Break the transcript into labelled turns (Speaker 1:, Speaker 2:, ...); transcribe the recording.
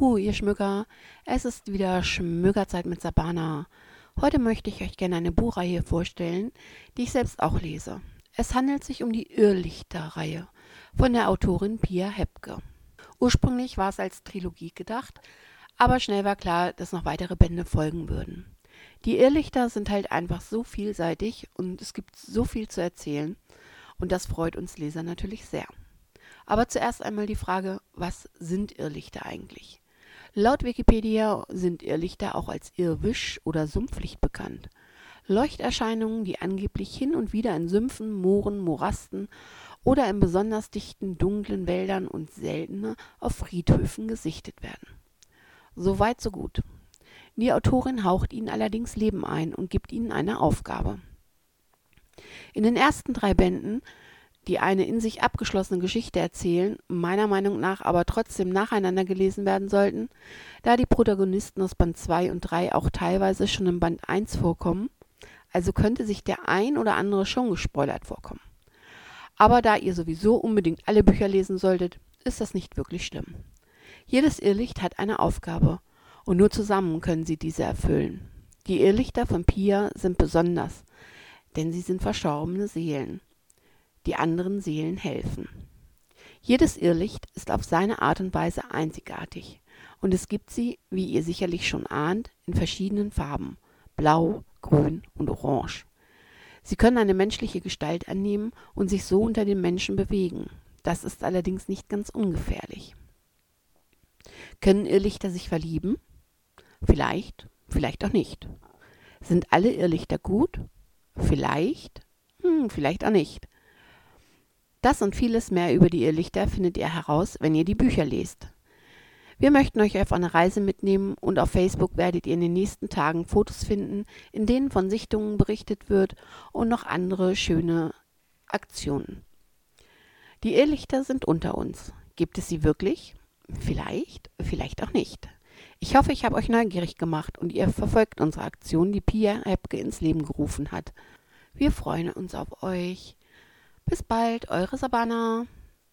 Speaker 1: Juhu, ihr Schmücker. Es ist wieder Schmückerzeit mit Sabana. Heute möchte ich euch gerne eine Buchreihe vorstellen, die ich selbst auch lese. Es handelt sich um die Irrlichter-Reihe von der Autorin Pia Hepke. Ursprünglich war es als Trilogie gedacht, aber schnell war klar, dass noch weitere Bände folgen würden. Die Irrlichter sind halt einfach so vielseitig und es gibt so viel zu erzählen und das freut uns Leser natürlich sehr. Aber zuerst einmal die Frage, was sind Irrlichter eigentlich? Laut Wikipedia sind Irrlichter auch als Irrwisch oder Sumpflicht bekannt. Leuchterscheinungen, die angeblich hin und wieder in Sümpfen, Mooren, Morasten oder in besonders dichten, dunklen Wäldern und seltener auf Friedhöfen gesichtet werden. So weit, so gut. Die Autorin haucht ihnen allerdings Leben ein und gibt ihnen eine Aufgabe. In den ersten drei Bänden die eine in sich abgeschlossene Geschichte erzählen, meiner Meinung nach aber trotzdem nacheinander gelesen werden sollten, da die Protagonisten aus Band 2 und 3 auch teilweise schon in Band 1 vorkommen, also könnte sich der ein oder andere schon gespoilert vorkommen. Aber da ihr sowieso unbedingt alle Bücher lesen solltet, ist das nicht wirklich schlimm. Jedes Irrlicht hat eine Aufgabe und nur zusammen können sie diese erfüllen. Die Irrlichter von Pia sind besonders, denn sie sind verstorbene Seelen die anderen Seelen helfen. Jedes Irrlicht ist auf seine Art und Weise einzigartig und es gibt sie, wie ihr sicherlich schon ahnt, in verschiedenen Farben blau, grün und orange. Sie können eine menschliche Gestalt annehmen und sich so unter den Menschen bewegen. Das ist allerdings nicht ganz ungefährlich. Können Irrlichter sich verlieben? Vielleicht, vielleicht auch nicht. Sind alle Irrlichter gut? Vielleicht, hm, vielleicht auch nicht. Das und vieles mehr über die Irrlichter findet ihr heraus, wenn ihr die Bücher lest. Wir möchten euch auf eine Reise mitnehmen und auf Facebook werdet ihr in den nächsten Tagen Fotos finden, in denen von Sichtungen berichtet wird und noch andere schöne Aktionen. Die Irrlichter sind unter uns. Gibt es sie wirklich? Vielleicht, vielleicht auch nicht. Ich hoffe, ich habe euch neugierig gemacht und ihr verfolgt unsere Aktion, die Pia Epke ins Leben gerufen hat. Wir freuen uns auf euch. Bis bald, eure Sabana.